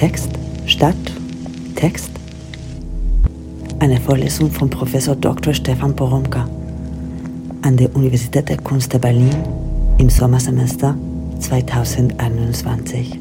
Text, Stadt, Text. Eine Vorlesung von Professor Dr. Stefan Poromka an der Universität der Kunst der Berlin im Sommersemester 2021.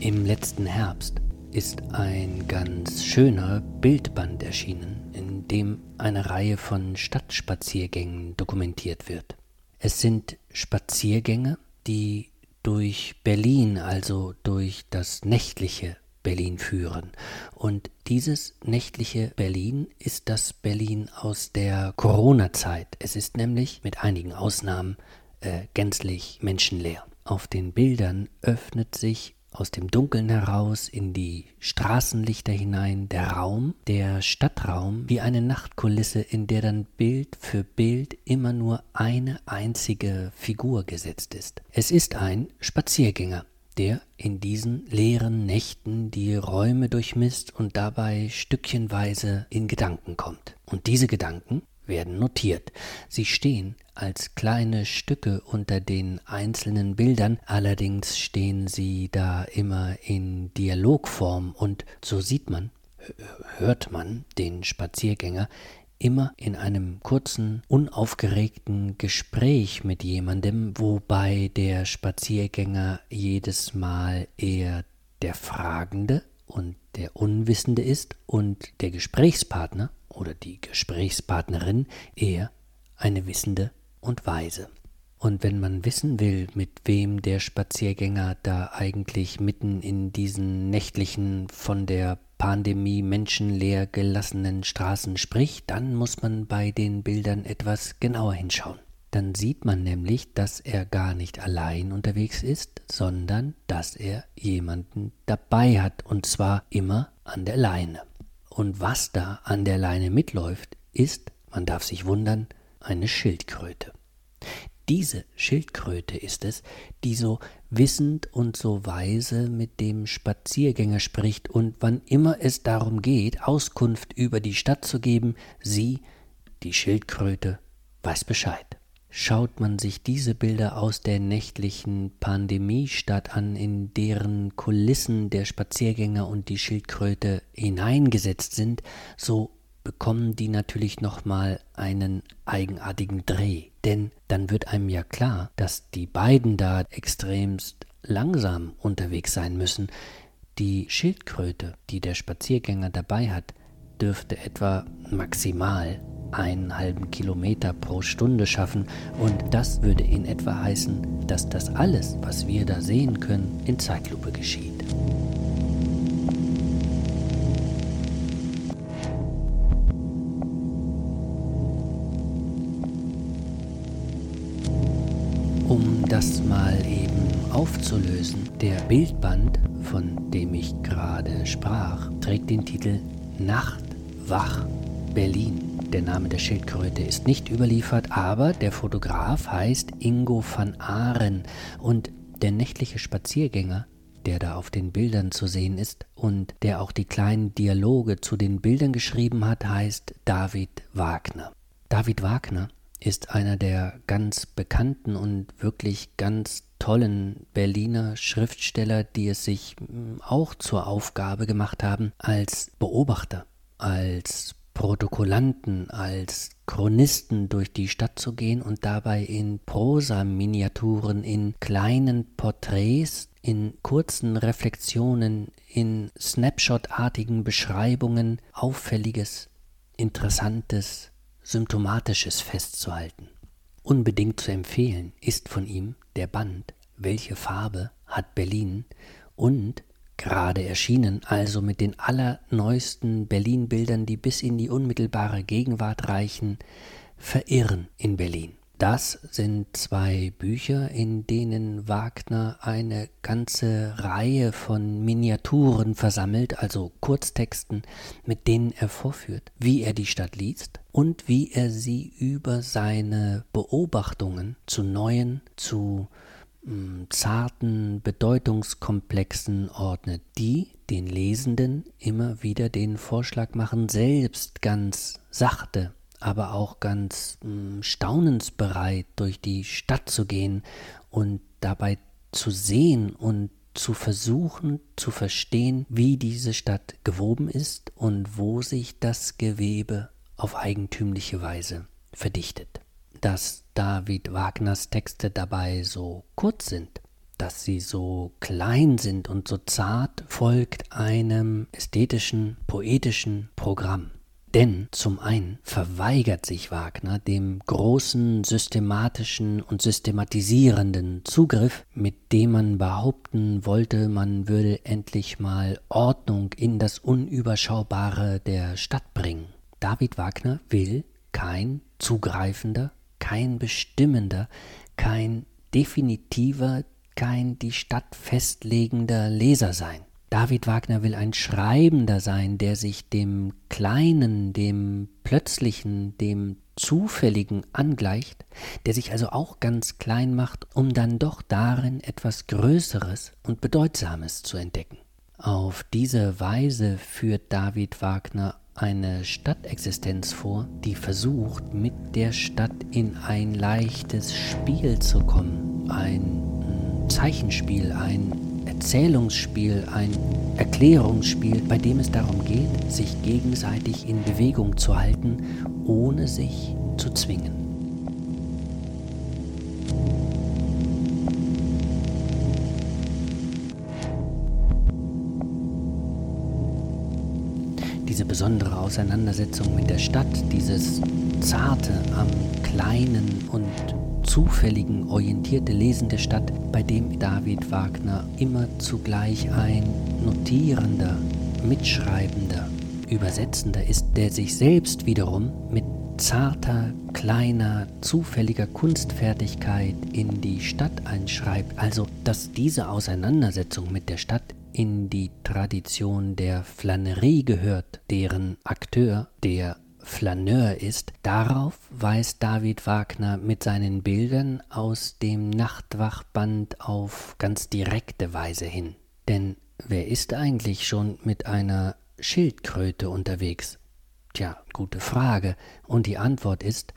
Im letzten Herbst ist ein ganz schöner Bildband erschienen, in dem eine Reihe von Stadtspaziergängen dokumentiert wird. Es sind Spaziergänge, die durch Berlin, also durch das nächtliche Berlin führen. Und dieses nächtliche Berlin ist das Berlin aus der Corona-Zeit. Es ist nämlich mit einigen Ausnahmen äh, gänzlich menschenleer. Auf den Bildern öffnet sich aus dem Dunkeln heraus in die Straßenlichter hinein der Raum, der Stadtraum, wie eine Nachtkulisse, in der dann Bild für Bild immer nur eine einzige Figur gesetzt ist. Es ist ein Spaziergänger, der in diesen leeren Nächten die Räume durchmisst und dabei stückchenweise in Gedanken kommt. Und diese Gedanken werden notiert. Sie stehen als kleine Stücke unter den einzelnen Bildern, allerdings stehen sie da immer in Dialogform und so sieht man, hört man den Spaziergänger immer in einem kurzen, unaufgeregten Gespräch mit jemandem, wobei der Spaziergänger jedes Mal eher der Fragende und der Unwissende ist und der Gesprächspartner oder die Gesprächspartnerin eher eine Wissende und Weise. Und wenn man wissen will, mit wem der Spaziergänger da eigentlich mitten in diesen nächtlichen, von der Pandemie menschenleer gelassenen Straßen spricht, dann muss man bei den Bildern etwas genauer hinschauen. Dann sieht man nämlich, dass er gar nicht allein unterwegs ist, sondern dass er jemanden dabei hat, und zwar immer an der Leine. Und was da an der Leine mitläuft, ist, man darf sich wundern, eine Schildkröte. Diese Schildkröte ist es, die so wissend und so weise mit dem Spaziergänger spricht und wann immer es darum geht, Auskunft über die Stadt zu geben, sie, die Schildkröte, weiß Bescheid. Schaut man sich diese Bilder aus der nächtlichen Pandemiestadt an, in deren Kulissen der Spaziergänger und die Schildkröte hineingesetzt sind, so bekommen die natürlich nochmal einen eigenartigen Dreh. Denn dann wird einem ja klar, dass die beiden da extremst langsam unterwegs sein müssen. Die Schildkröte, die der Spaziergänger dabei hat, dürfte etwa maximal einen halben Kilometer pro Stunde schaffen und das würde in etwa heißen, dass das alles, was wir da sehen können, in Zeitlupe geschieht. Um das mal eben aufzulösen, der Bildband, von dem ich gerade sprach, trägt den Titel Nacht, Wach, Berlin. Der Name der Schildkröte ist nicht überliefert, aber der Fotograf heißt Ingo van Aaren und der nächtliche Spaziergänger, der da auf den Bildern zu sehen ist und der auch die kleinen Dialoge zu den Bildern geschrieben hat, heißt David Wagner. David Wagner ist einer der ganz bekannten und wirklich ganz tollen Berliner Schriftsteller, die es sich hm, auch zur Aufgabe gemacht haben, als Beobachter, als Protokollanten, als Chronisten durch die Stadt zu gehen und dabei in Prosa-Miniaturen, in kleinen Porträts, in kurzen Reflexionen, in Snapshot-artigen Beschreibungen Auffälliges, Interessantes, Symptomatisches festzuhalten. Unbedingt zu empfehlen ist von ihm der Band Welche Farbe hat Berlin und gerade erschienen, also mit den allerneuesten Berlin-Bildern, die bis in die unmittelbare Gegenwart reichen, Verirren in Berlin. Das sind zwei Bücher, in denen Wagner eine ganze Reihe von Miniaturen versammelt, also Kurztexten, mit denen er vorführt, wie er die Stadt liest und wie er sie über seine Beobachtungen zu neuen, zu mm, zarten Bedeutungskomplexen ordnet, die den Lesenden immer wieder den Vorschlag machen, selbst ganz sachte aber auch ganz mh, hm, staunensbereit durch die Stadt zu gehen und dabei zu sehen und zu versuchen zu verstehen, wie diese Stadt gewoben ist und wo sich das Gewebe auf eigentümliche Weise verdichtet. Dass David Wagners Texte dabei so kurz sind, dass sie so klein sind und so zart, folgt einem ästhetischen, poetischen Programm. Denn zum einen verweigert sich Wagner dem großen systematischen und systematisierenden Zugriff, mit dem man behaupten wollte, man würde endlich mal Ordnung in das Unüberschaubare der Stadt bringen. David Wagner will kein zugreifender, kein bestimmender, kein definitiver, kein die Stadt festlegender Leser sein. David Wagner will ein Schreibender sein, der sich dem Kleinen, dem Plötzlichen, dem Zufälligen angleicht, der sich also auch ganz klein macht, um dann doch darin etwas Größeres und Bedeutsames zu entdecken. Auf diese Weise führt David Wagner eine Stadtexistenz vor, die versucht, mit der Stadt in ein leichtes Spiel zu kommen, ein Zeichenspiel, ein Erzählungsspiel, ein Erklärungsspiel, bei dem es darum geht, sich gegenseitig in Bewegung zu halten, ohne sich zu zwingen. Besondere Auseinandersetzung mit der Stadt, dieses zarte am Kleinen und zufälligen orientierte Lesen der Stadt, bei dem David Wagner immer zugleich ein notierender, mitschreibender, übersetzender ist, der sich selbst wiederum mit zarter, kleiner, zufälliger Kunstfertigkeit in die Stadt einschreibt, also dass diese Auseinandersetzung mit der Stadt in die Tradition der Flanerie gehört, deren Akteur der Flaneur ist, darauf weist David Wagner mit seinen Bildern aus dem Nachtwachband auf ganz direkte Weise hin. Denn wer ist eigentlich schon mit einer Schildkröte unterwegs? Tja, gute Frage. Und die Antwort ist,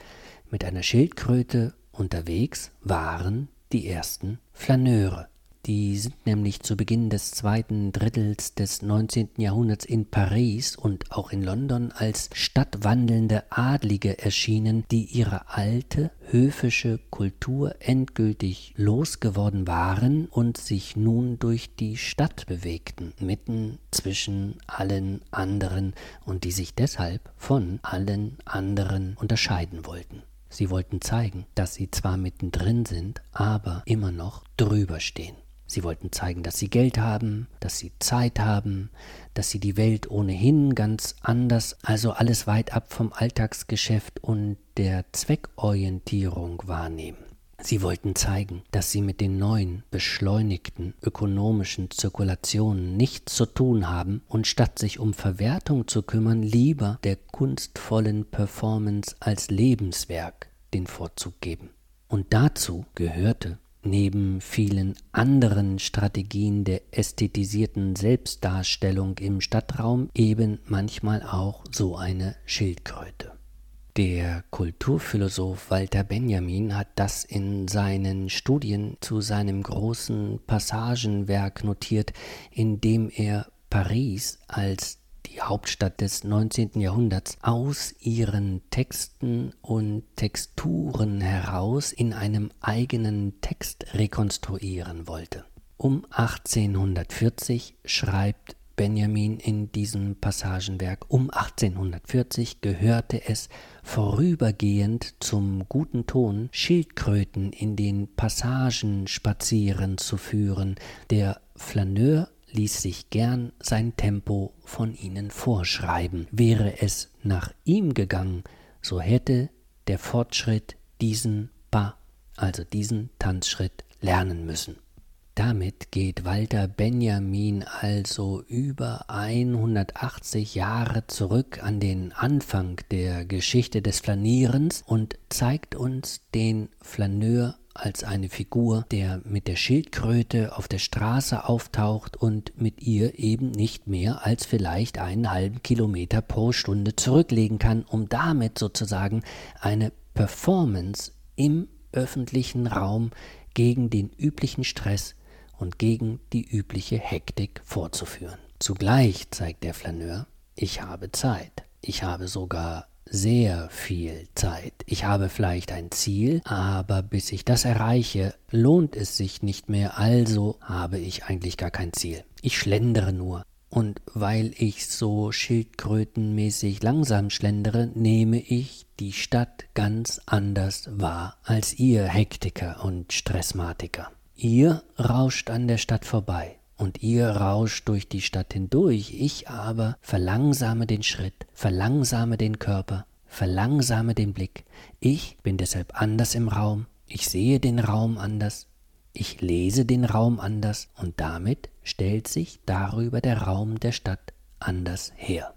mit einer Schildkröte unterwegs waren die ersten Flaneure. Die sind nämlich zu Beginn des zweiten Drittels des 19. Jahrhunderts in Paris und auch in London als stadtwandelnde Adlige erschienen, die ihre alte höfische Kultur endgültig losgeworden waren und sich nun durch die Stadt bewegten, mitten zwischen allen anderen und die sich deshalb von allen anderen unterscheiden wollten. Sie wollten zeigen, dass sie zwar mittendrin sind, aber immer noch drüber stehen. Sie wollten zeigen, dass sie Geld haben, dass sie Zeit haben, dass sie die Welt ohnehin ganz anders, also alles weit ab vom Alltagsgeschäft und der Zweckorientierung wahrnehmen. Sie wollten zeigen, dass sie mit den neuen, beschleunigten ökonomischen Zirkulationen nichts zu tun haben und statt sich um Verwertung zu kümmern, lieber der kunstvollen Performance als Lebenswerk den Vorzug geben. Und dazu gehörte neben vielen anderen Strategien der ästhetisierten Selbstdarstellung im Stadtraum eben manchmal auch so eine Schildkröte. Der Kulturphilosoph Walter Benjamin hat das in seinen Studien zu seinem großen Passagenwerk notiert, in dem er Paris als die Hauptstadt des 19. Jahrhunderts, aus ihren Texten und Texturen heraus in einem eigenen Text rekonstruieren wollte. Um 1840 schreibt Benjamin in diesem Passagenwerk, um 1840 gehörte es vorübergehend zum guten Ton, Schildkröten in den Passagen spazieren zu führen, der Flaneur ließ sich gern sein Tempo von ihnen vorschreiben. Wäre es nach ihm gegangen, so hätte der Fortschritt diesen Pas, also diesen Tanzschritt, lernen müssen. Damit geht Walter Benjamin also über 180 Jahre zurück an den Anfang der Geschichte des Flanierens und zeigt uns den Flaneur als eine Figur, der mit der Schildkröte auf der Straße auftaucht und mit ihr eben nicht mehr als vielleicht einen halben Kilometer pro Stunde zurücklegen kann, um damit sozusagen eine Performance im öffentlichen Raum gegen den üblichen Stress und gegen die übliche Hektik vorzuführen. Zugleich zeigt der Flaneur, ich habe Zeit. Ich habe sogar sehr viel Zeit. Ich habe vielleicht ein Ziel, aber bis ich das erreiche, lohnt es sich nicht mehr, also habe ich eigentlich gar kein Ziel. Ich schlendere nur. Und weil ich so schildkrötenmäßig langsam schlendere, nehme ich die Stadt ganz anders wahr als ihr Hektiker und Stressmatiker. Ihr rauscht an der Stadt vorbei und ihr rauscht durch die Stadt hindurch, ich aber verlangsame den Schritt, verlangsame den Körper, verlangsame den Blick. Ich bin deshalb anders im Raum, ich sehe den Raum anders, ich lese den Raum anders und damit stellt sich darüber der Raum der Stadt anders her.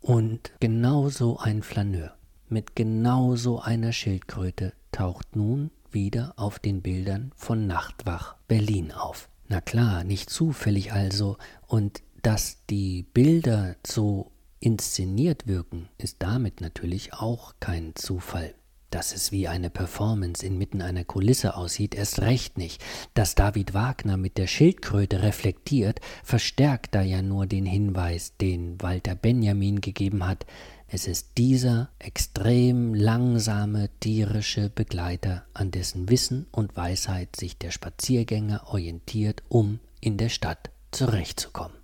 Und genauso ein Flaneur mit genauso einer Schildkröte taucht nun wieder auf den Bildern von Nachtwach Berlin auf. Na klar, nicht zufällig also, und dass die Bilder so inszeniert wirken, ist damit natürlich auch kein Zufall. Dass es wie eine Performance inmitten einer Kulisse aussieht, erst recht nicht. Dass David Wagner mit der Schildkröte reflektiert, verstärkt da ja nur den Hinweis, den Walter Benjamin gegeben hat, es ist dieser extrem langsame tierische Begleiter, an dessen Wissen und Weisheit sich der Spaziergänger orientiert, um in der Stadt zurechtzukommen.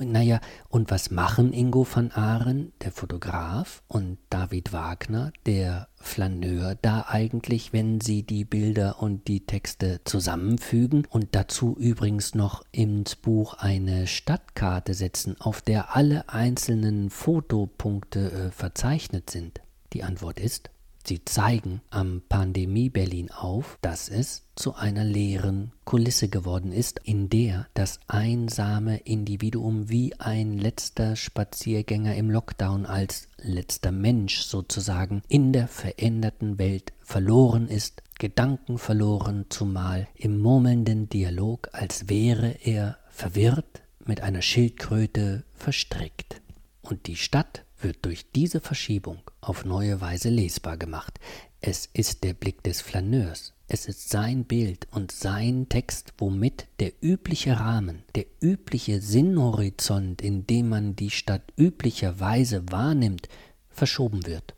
Und naja, und was machen Ingo van Aaren, der Fotograf, und David Wagner, der Flaneur, da eigentlich, wenn sie die Bilder und die Texte zusammenfügen und dazu übrigens noch ins Buch eine Stadtkarte setzen, auf der alle einzelnen Fotopunkte äh, verzeichnet sind? Die Antwort ist Sie zeigen am Pandemie Berlin auf, dass es zu einer leeren Kulisse geworden ist, in der das einsame Individuum wie ein letzter Spaziergänger im Lockdown als letzter Mensch sozusagen in der veränderten Welt verloren ist, Gedanken verloren, zumal im murmelnden Dialog, als wäre er verwirrt mit einer Schildkröte verstrickt. Und die Stadt wird durch diese Verschiebung auf neue Weise lesbar gemacht. Es ist der Blick des Flaneurs. Es ist sein Bild und sein Text, womit der übliche Rahmen, der übliche Sinnhorizont, in dem man die Stadt üblicherweise wahrnimmt, verschoben wird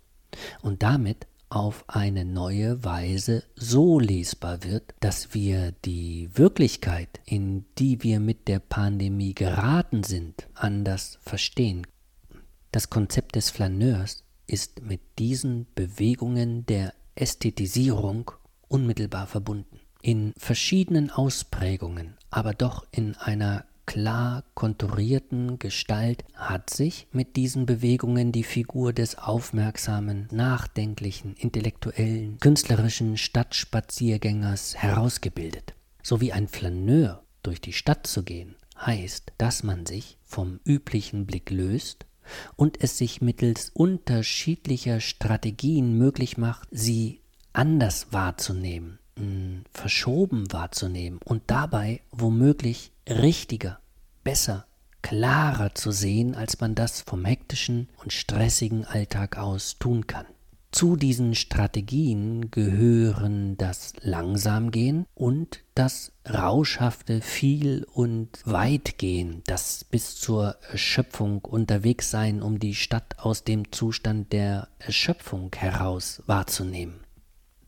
und damit auf eine neue Weise so lesbar wird, dass wir die Wirklichkeit, in die wir mit der Pandemie geraten sind, anders verstehen das Konzept des Flaneurs ist mit diesen Bewegungen der Ästhetisierung unmittelbar verbunden. In verschiedenen Ausprägungen, aber doch in einer klar konturierten Gestalt hat sich mit diesen Bewegungen die Figur des aufmerksamen, nachdenklichen, intellektuellen, künstlerischen Stadtspaziergängers herausgebildet. So wie ein Flaneur durch die Stadt zu gehen, heißt, dass man sich vom üblichen Blick löst und es sich mittels unterschiedlicher Strategien möglich macht, sie anders wahrzunehmen, verschoben wahrzunehmen und dabei womöglich richtiger, besser, klarer zu sehen, als man das vom hektischen und stressigen Alltag aus tun kann. Zu diesen Strategien gehören das Langsamgehen und das rauschhafte Viel- und Weitgehen, das bis zur Erschöpfung unterwegs sein, um die Stadt aus dem Zustand der Erschöpfung heraus wahrzunehmen.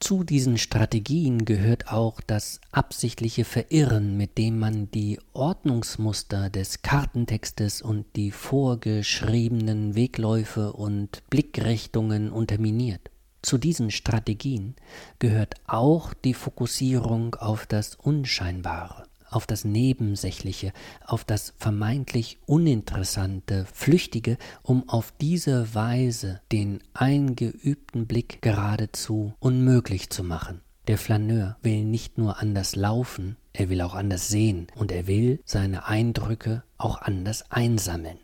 Zu diesen Strategien gehört auch das absichtliche Verirren, mit dem man die Ordnungsmuster des Kartentextes und die vorgeschriebenen Wegläufe und Blickrichtungen unterminiert. Zu diesen Strategien gehört auch die Fokussierung auf das Unscheinbare auf das Nebensächliche, auf das vermeintlich Uninteressante, Flüchtige, um auf diese Weise den eingeübten Blick geradezu unmöglich zu machen. Der Flaneur will nicht nur anders laufen, er will auch anders sehen und er will seine Eindrücke auch anders einsammeln.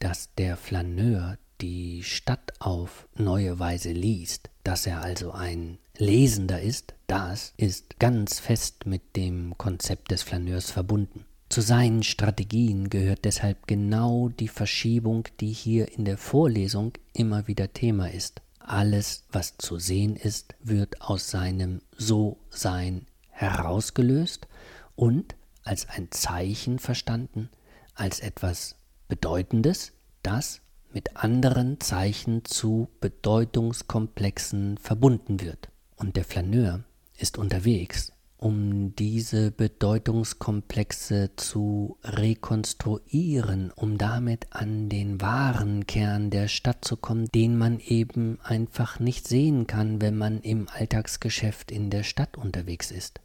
Dass der Flaneur die Stadt auf neue Weise liest, dass er also ein Lesender ist, das ist ganz fest mit dem Konzept des Flaneurs verbunden. Zu seinen Strategien gehört deshalb genau die Verschiebung, die hier in der Vorlesung immer wieder Thema ist. Alles, was zu sehen ist, wird aus seinem So-Sein herausgelöst und als ein Zeichen verstanden, als etwas Bedeutendes, das mit anderen Zeichen zu Bedeutungskomplexen verbunden wird. Und der Flaneur ist unterwegs, um diese Bedeutungskomplexe zu rekonstruieren, um damit an den wahren Kern der Stadt zu kommen, den man eben einfach nicht sehen kann, wenn man im Alltagsgeschäft in der Stadt unterwegs ist.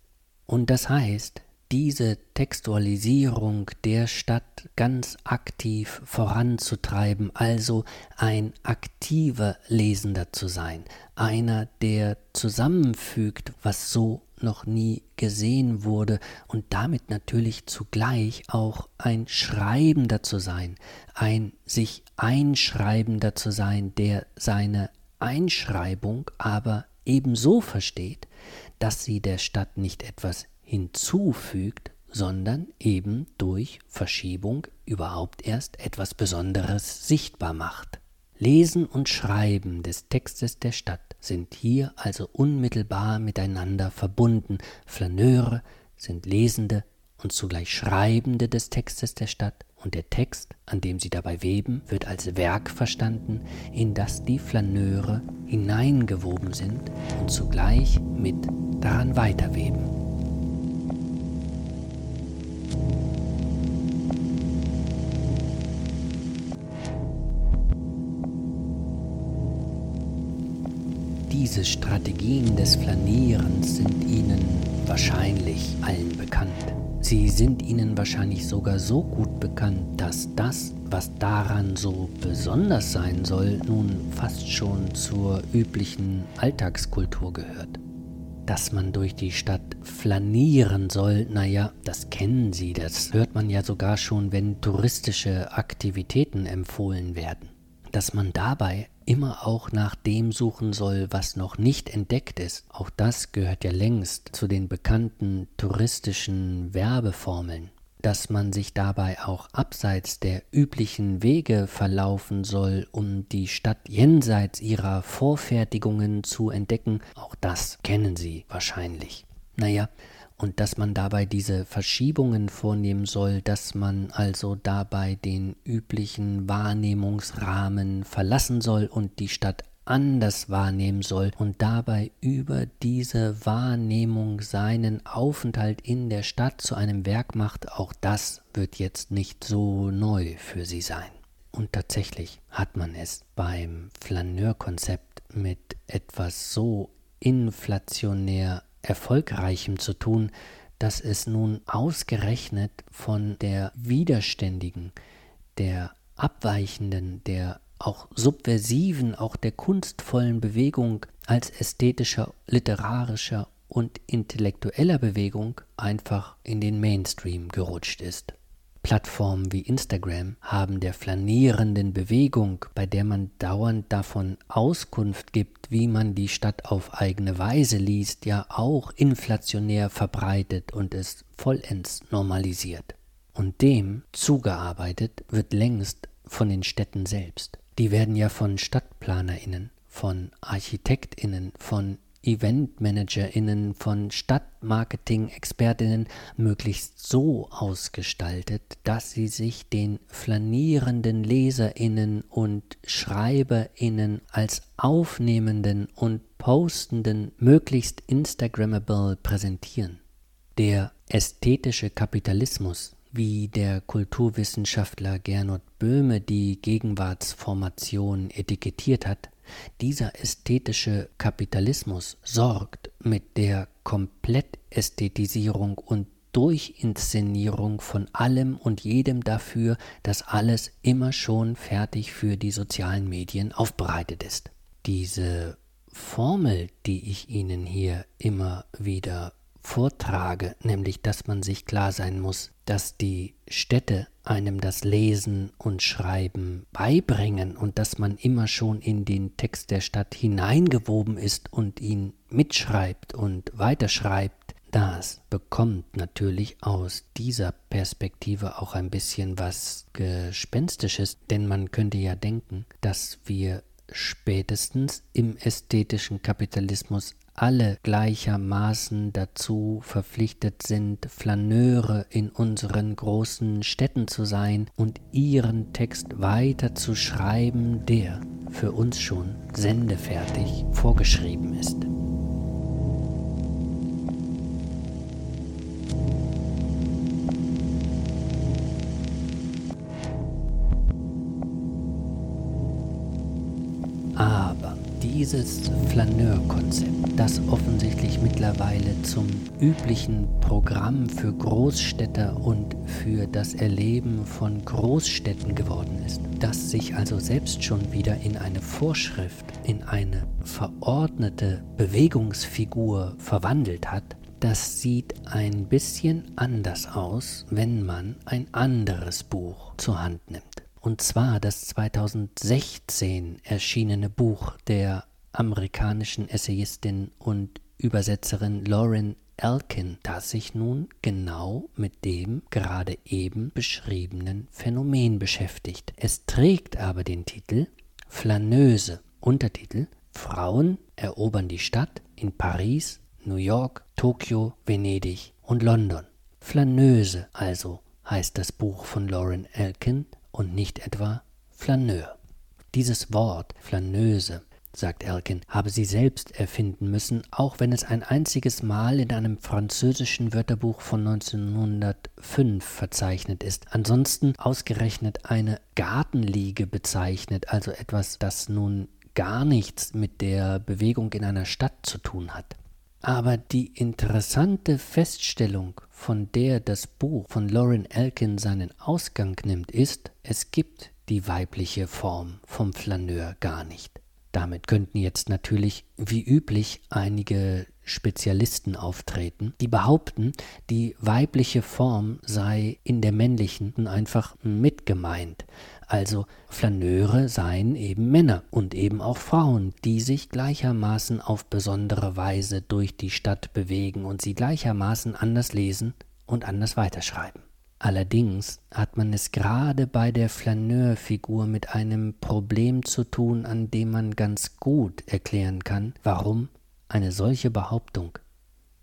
Und das heißt, diese Textualisierung der Stadt ganz aktiv voranzutreiben, also ein aktiver Lesender zu sein, einer, der zusammenfügt, was so noch nie gesehen wurde und damit natürlich zugleich auch ein Schreibender zu sein, ein sich Einschreibender zu sein, der seine Einschreibung aber ebenso versteht, dass sie der Stadt nicht etwas hinzufügt, sondern eben durch Verschiebung überhaupt erst etwas Besonderes sichtbar macht. Lesen und Schreiben des Textes der Stadt sind hier also unmittelbar miteinander verbunden. Flaneure sind Lesende und zugleich Schreibende des Textes der Stadt, und der Text, an dem sie dabei weben, wird als Werk verstanden, in das die Flaneure hineingewoben sind und zugleich mit daran weiterweben. Diese Strategien des Flanierens sind Ihnen wahrscheinlich allen bekannt. Sie sind Ihnen wahrscheinlich sogar so gut bekannt, dass das, was daran so besonders sein soll, nun fast schon zur üblichen Alltagskultur gehört. Dass man durch die Stadt flanieren soll, naja, das kennen Sie, das hört man ja sogar schon, wenn touristische Aktivitäten empfohlen werden. Dass man dabei immer auch nach dem suchen soll, was noch nicht entdeckt ist. Auch das gehört ja längst zu den bekannten touristischen Werbeformeln. Dass man sich dabei auch abseits der üblichen Wege verlaufen soll, um die Stadt jenseits ihrer Vorfertigungen zu entdecken, auch das kennen Sie wahrscheinlich. Naja, und dass man dabei diese Verschiebungen vornehmen soll, dass man also dabei den üblichen Wahrnehmungsrahmen verlassen soll und die Stadt anders wahrnehmen soll und dabei über diese Wahrnehmung seinen Aufenthalt in der Stadt zu einem Werk macht, auch das wird jetzt nicht so neu für sie sein. Und tatsächlich hat man es beim Flaneurkonzept mit etwas so inflationär Erfolgreichem zu tun, dass es nun ausgerechnet von der widerständigen, der abweichenden, der auch subversiven, auch der kunstvollen Bewegung als ästhetischer, literarischer und intellektueller Bewegung einfach in den Mainstream gerutscht ist. Plattformen wie Instagram haben der flanierenden Bewegung, bei der man dauernd davon Auskunft gibt, wie man die Stadt auf eigene Weise liest, ja auch inflationär verbreitet und es vollends normalisiert. Und dem zugearbeitet wird längst von den Städten selbst. Die werden ja von Stadtplanerinnen, von Architektinnen, von EventmanagerInnen, von Stadtmarketing-ExpertInnen möglichst so ausgestaltet, dass sie sich den flanierenden LeserInnen und SchreiberInnen als aufnehmenden und postenden möglichst Instagrammable präsentieren. Der ästhetische Kapitalismus, wie der Kulturwissenschaftler Gernot Böhme die Gegenwartsformation etikettiert hat, dieser ästhetische Kapitalismus sorgt mit der Komplettästhetisierung und Durchinszenierung von allem und jedem dafür, dass alles immer schon fertig für die sozialen Medien aufbereitet ist. Diese Formel, die ich Ihnen hier immer wieder vortrage, nämlich dass man sich klar sein muss, dass die Städte einem das Lesen und Schreiben beibringen und dass man immer schon in den Text der Stadt hineingewoben ist und ihn mitschreibt und weiterschreibt, das bekommt natürlich aus dieser Perspektive auch ein bisschen was Gespenstisches, denn man könnte ja denken, dass wir spätestens im ästhetischen Kapitalismus alle gleichermaßen dazu verpflichtet sind, Flaneure in unseren großen Städten zu sein und ihren Text weiter zu schreiben, der für uns schon sendefertig vorgeschrieben ist. Dieses Flaneur-Konzept, das offensichtlich mittlerweile zum üblichen Programm für Großstädter und für das Erleben von Großstädten geworden ist, das sich also selbst schon wieder in eine Vorschrift, in eine verordnete Bewegungsfigur verwandelt hat, das sieht ein bisschen anders aus, wenn man ein anderes Buch zur Hand nimmt. Und zwar das 2016 erschienene Buch der amerikanischen Essayistin und Übersetzerin Lauren Elkin, das sich nun genau mit dem gerade eben beschriebenen Phänomen beschäftigt. Es trägt aber den Titel Flaneuse, Untertitel Frauen erobern die Stadt in Paris, New York, Tokio, Venedig und London. Flaneuse also heißt das Buch von Lauren Elkin und nicht etwa Flaneur. Dieses Wort Flaneuse sagt Elkin, habe sie selbst erfinden müssen, auch wenn es ein einziges Mal in einem französischen Wörterbuch von 1905 verzeichnet ist. Ansonsten ausgerechnet eine Gartenliege bezeichnet, also etwas, das nun gar nichts mit der Bewegung in einer Stadt zu tun hat. Aber die interessante Feststellung, von der das Buch von Lauren Elkin seinen Ausgang nimmt, ist, es gibt die weibliche Form vom Flaneur gar nicht. Damit könnten jetzt natürlich wie üblich einige Spezialisten auftreten, die behaupten, die weibliche Form sei in der männlichen einfach mitgemeint. Also Flaneure seien eben Männer und eben auch Frauen, die sich gleichermaßen auf besondere Weise durch die Stadt bewegen und sie gleichermaßen anders lesen und anders weiterschreiben. Allerdings hat man es gerade bei der Flaneurfigur mit einem Problem zu tun, an dem man ganz gut erklären kann, warum eine solche Behauptung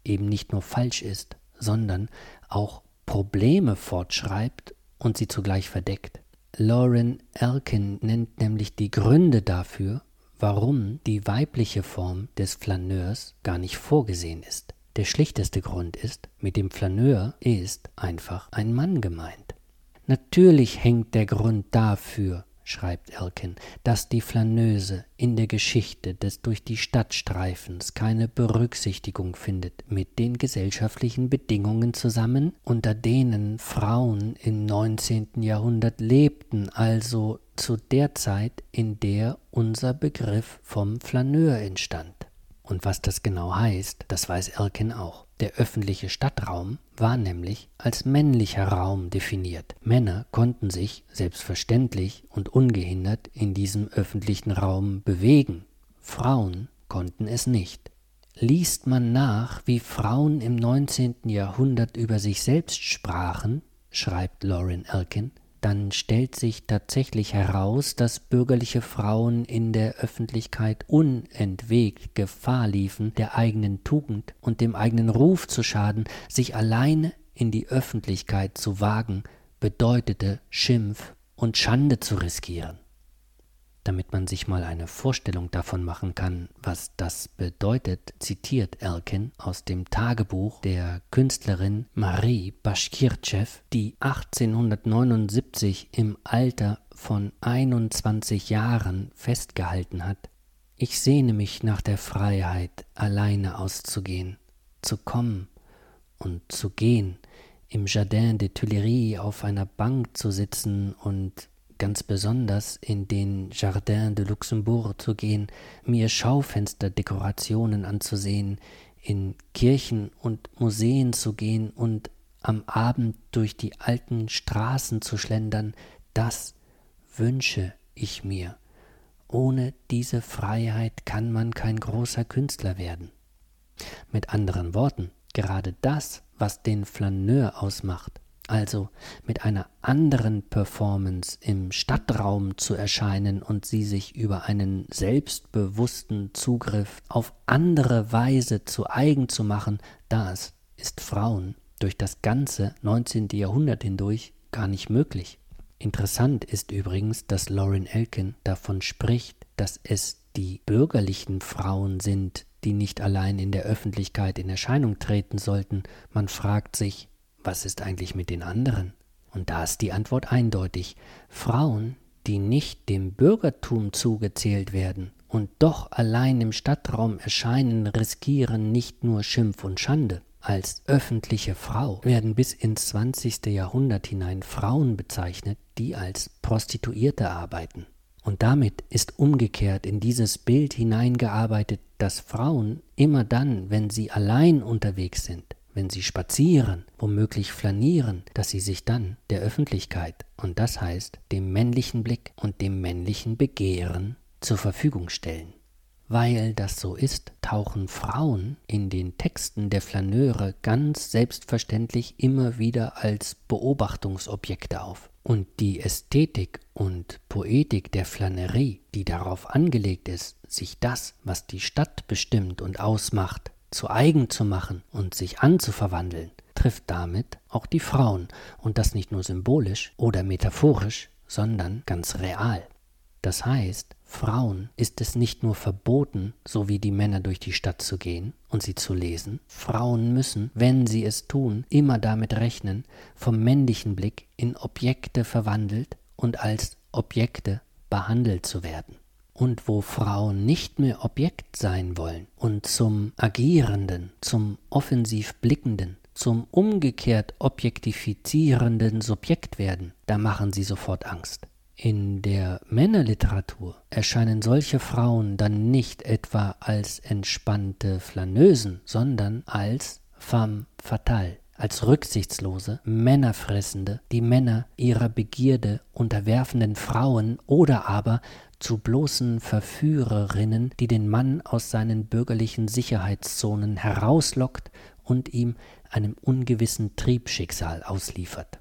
eben nicht nur falsch ist, sondern auch Probleme fortschreibt und sie zugleich verdeckt. Lauren Elkin nennt nämlich die Gründe dafür, warum die weibliche Form des Flaneurs gar nicht vorgesehen ist. Der schlichteste Grund ist, mit dem Flaneur ist einfach ein Mann gemeint. Natürlich hängt der Grund dafür, schreibt Elkin, dass die Flaneuse in der Geschichte des durch die Stadt Streifens keine Berücksichtigung findet mit den gesellschaftlichen Bedingungen zusammen, unter denen Frauen im 19. Jahrhundert lebten, also zu der Zeit, in der unser Begriff vom Flaneur entstand. Und was das genau heißt, das weiß Elkin auch. Der öffentliche Stadtraum war nämlich als männlicher Raum definiert. Männer konnten sich selbstverständlich und ungehindert in diesem öffentlichen Raum bewegen. Frauen konnten es nicht. Liest man nach, wie Frauen im 19. Jahrhundert über sich selbst sprachen, schreibt Lauren Elkin, dann stellt sich tatsächlich heraus, dass bürgerliche Frauen in der Öffentlichkeit unentwegt Gefahr liefen, der eigenen Tugend und dem eigenen Ruf zu schaden, sich alleine in die Öffentlichkeit zu wagen, bedeutete Schimpf und Schande zu riskieren damit man sich mal eine Vorstellung davon machen kann, was das bedeutet, zitiert Elkin aus dem Tagebuch der Künstlerin Marie Bashkirtschew, die 1879 im Alter von 21 Jahren festgehalten hat. Ich sehne mich nach der Freiheit, alleine auszugehen, zu kommen und zu gehen, im Jardin des Tuileries auf einer Bank zu sitzen und ganz besonders in den Jardin de Luxembourg zu gehen, mir Schaufensterdekorationen anzusehen, in Kirchen und Museen zu gehen und am Abend durch die alten Straßen zu schlendern, das wünsche ich mir. Ohne diese Freiheit kann man kein großer Künstler werden. Mit anderen Worten, gerade das, was den Flaneur ausmacht, also mit einer anderen Performance im Stadtraum zu erscheinen und sie sich über einen selbstbewussten Zugriff auf andere Weise zu eigen zu machen, das ist Frauen durch das ganze 19. Jahrhundert hindurch gar nicht möglich. Interessant ist übrigens, dass Lauren Elkin davon spricht, dass es die bürgerlichen Frauen sind, die nicht allein in der Öffentlichkeit in Erscheinung treten sollten. Man fragt sich, was ist eigentlich mit den anderen? Und da ist die Antwort eindeutig. Frauen, die nicht dem Bürgertum zugezählt werden und doch allein im Stadtraum erscheinen, riskieren nicht nur Schimpf und Schande. Als öffentliche Frau werden bis ins 20. Jahrhundert hinein Frauen bezeichnet, die als Prostituierte arbeiten. Und damit ist umgekehrt in dieses Bild hineingearbeitet, dass Frauen immer dann, wenn sie allein unterwegs sind, wenn sie spazieren, womöglich flanieren, dass sie sich dann der Öffentlichkeit, und das heißt dem männlichen Blick und dem männlichen Begehren zur Verfügung stellen. Weil das so ist, tauchen Frauen in den Texten der Flaneure ganz selbstverständlich immer wieder als Beobachtungsobjekte auf. Und die Ästhetik und Poetik der Flanerie, die darauf angelegt ist, sich das, was die Stadt bestimmt und ausmacht, zu eigen zu machen und sich anzuverwandeln, trifft damit auch die Frauen, und das nicht nur symbolisch oder metaphorisch, sondern ganz real. Das heißt, Frauen ist es nicht nur verboten, so wie die Männer durch die Stadt zu gehen und sie zu lesen, Frauen müssen, wenn sie es tun, immer damit rechnen, vom männlichen Blick in Objekte verwandelt und als Objekte behandelt zu werden und wo Frauen nicht mehr Objekt sein wollen und zum agierenden, zum offensiv blickenden, zum umgekehrt objektifizierenden Subjekt werden, da machen sie sofort Angst. In der Männerliteratur erscheinen solche Frauen dann nicht etwa als entspannte Flaneusen, sondern als femme fatale, als rücksichtslose, männerfressende, die Männer ihrer Begierde unterwerfenden Frauen oder aber zu bloßen Verführerinnen, die den Mann aus seinen bürgerlichen Sicherheitszonen herauslockt und ihm einem ungewissen Triebschicksal ausliefert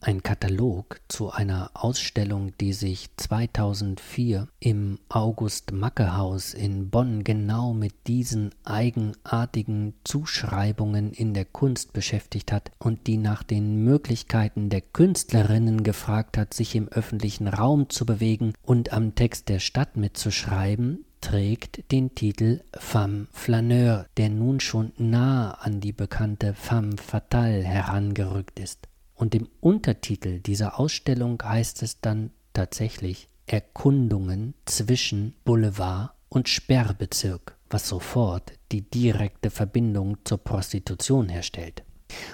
ein Katalog zu einer Ausstellung, die sich 2004 im August Macke Haus in Bonn genau mit diesen eigenartigen Zuschreibungen in der Kunst beschäftigt hat und die nach den Möglichkeiten der Künstlerinnen gefragt hat, sich im öffentlichen Raum zu bewegen und am Text der Stadt mitzuschreiben, trägt den Titel Femme Flaneur, der nun schon nah an die bekannte Femme Fatale herangerückt ist. Und im Untertitel dieser Ausstellung heißt es dann tatsächlich Erkundungen zwischen Boulevard und Sperrbezirk, was sofort die direkte Verbindung zur Prostitution herstellt.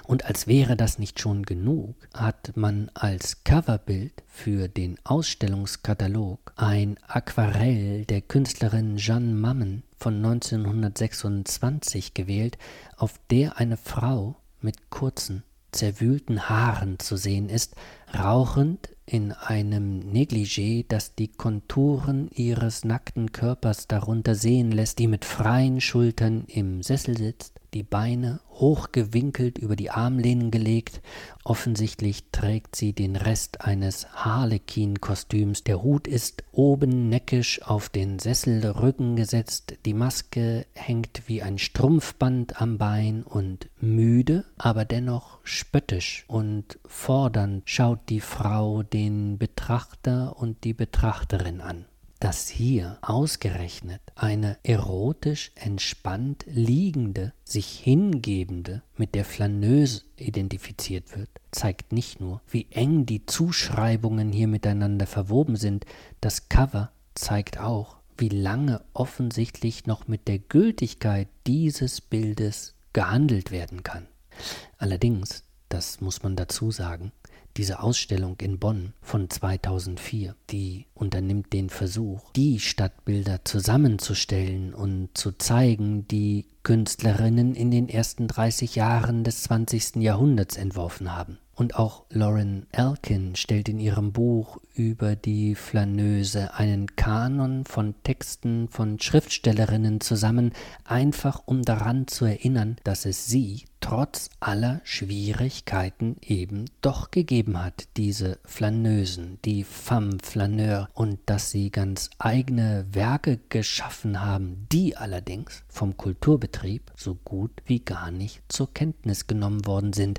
Und als wäre das nicht schon genug, hat man als Coverbild für den Ausstellungskatalog ein Aquarell der Künstlerin Jeanne Mammen von 1926 gewählt, auf der eine Frau mit kurzen, zerwühlten Haaren zu sehen ist, rauchend in einem Negligé, das die Konturen ihres nackten Körpers darunter sehen lässt, die mit freien Schultern im Sessel sitzt, die Beine hochgewinkelt über die Armlehnen gelegt. Offensichtlich trägt sie den Rest eines Harlekin-Kostüms. Der Hut ist oben neckisch auf den Sesselrücken gesetzt, die Maske hängt wie ein Strumpfband am Bein und müde, aber dennoch spöttisch und fordernd schaut die Frau den Betrachter und die Betrachterin an dass hier ausgerechnet eine erotisch entspannt liegende, sich hingebende mit der Flaneuse identifiziert wird, zeigt nicht nur, wie eng die Zuschreibungen hier miteinander verwoben sind, das Cover zeigt auch, wie lange offensichtlich noch mit der Gültigkeit dieses Bildes gehandelt werden kann. Allerdings, das muss man dazu sagen, diese Ausstellung in Bonn von 2004, die unternimmt den Versuch, die Stadtbilder zusammenzustellen und zu zeigen, die Künstlerinnen in den ersten 30 Jahren des 20. Jahrhunderts entworfen haben. Und auch Lauren Elkin stellt in ihrem Buch über die Flaneuse einen Kanon von Texten von Schriftstellerinnen zusammen, einfach um daran zu erinnern, dass es sie trotz aller Schwierigkeiten eben doch gegeben hat, diese Flaneusen, die Femme Flaneur, und dass sie ganz eigene Werke geschaffen haben, die allerdings vom Kulturbetrieb so gut wie gar nicht zur Kenntnis genommen worden sind,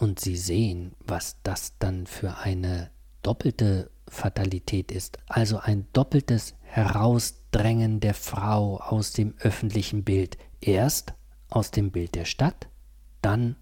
und sie sehen, was das dann für eine doppelte Fatalität ist, also ein doppeltes Herausdrängen der Frau aus dem öffentlichen Bild, erst aus dem Bild der Stadt, dann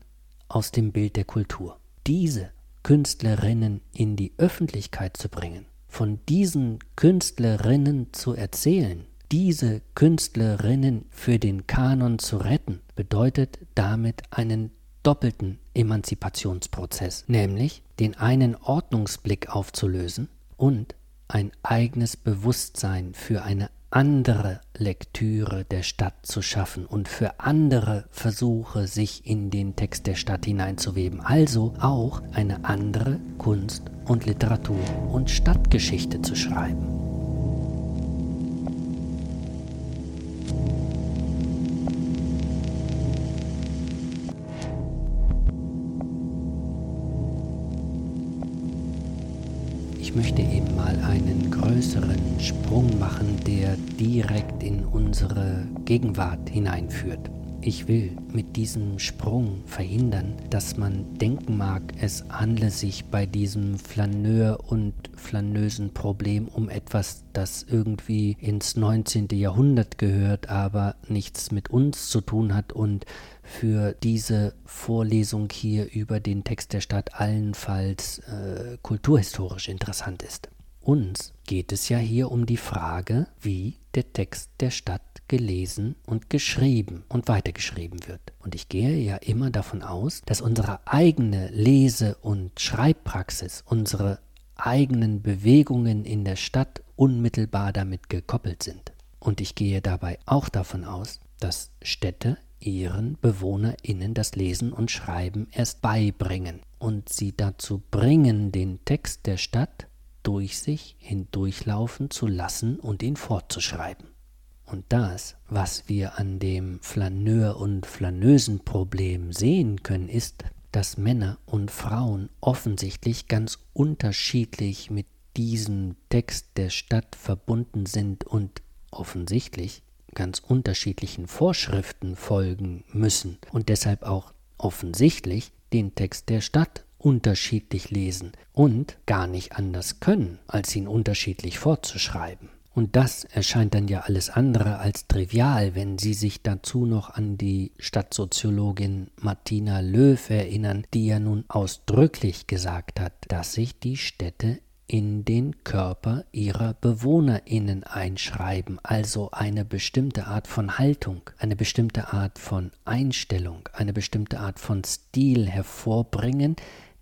aus dem Bild der Kultur. Diese Künstlerinnen in die Öffentlichkeit zu bringen, von diesen Künstlerinnen zu erzählen, diese Künstlerinnen für den Kanon zu retten, bedeutet damit einen doppelten Emanzipationsprozess, nämlich den einen Ordnungsblick aufzulösen und ein eigenes Bewusstsein für eine andere Lektüre der Stadt zu schaffen und für andere Versuche, sich in den Text der Stadt hineinzuweben. Also auch eine andere Kunst und Literatur und Stadtgeschichte zu schreiben. Ich möchte eben mal einen größeren Sprung machen, der direkt in unsere Gegenwart hineinführt. Ich will mit diesem Sprung verhindern, dass man denken mag, es handle sich bei diesem Flaneur- und flanösen Problem um etwas, das irgendwie ins 19. Jahrhundert gehört, aber nichts mit uns zu tun hat und für diese Vorlesung hier über den Text der Stadt allenfalls äh, kulturhistorisch interessant ist. Uns geht es ja hier um die Frage, wie der Text der Stadt gelesen und geschrieben und weitergeschrieben wird. Und ich gehe ja immer davon aus, dass unsere eigene Lese- und Schreibpraxis, unsere eigenen Bewegungen in der Stadt unmittelbar damit gekoppelt sind. Und ich gehe dabei auch davon aus, dass Städte ihren BewohnerInnen das Lesen und Schreiben erst beibringen und sie dazu bringen, den Text der Stadt durch sich hindurchlaufen zu lassen und ihn fortzuschreiben. Und das, was wir an dem Flaneur- und Flaneusenproblem sehen können, ist, dass Männer und Frauen offensichtlich ganz unterschiedlich mit diesem Text der Stadt verbunden sind und offensichtlich ganz unterschiedlichen Vorschriften folgen müssen und deshalb auch offensichtlich den Text der Stadt unterschiedlich lesen und gar nicht anders können, als ihn unterschiedlich fortzuschreiben. Und das erscheint dann ja alles andere als trivial, wenn Sie sich dazu noch an die Stadtsoziologin Martina Löw erinnern, die ja nun ausdrücklich gesagt hat, dass sich die Städte in den Körper ihrer Bewohnerinnen einschreiben, also eine bestimmte Art von Haltung, eine bestimmte Art von Einstellung, eine bestimmte Art von Stil hervorbringen,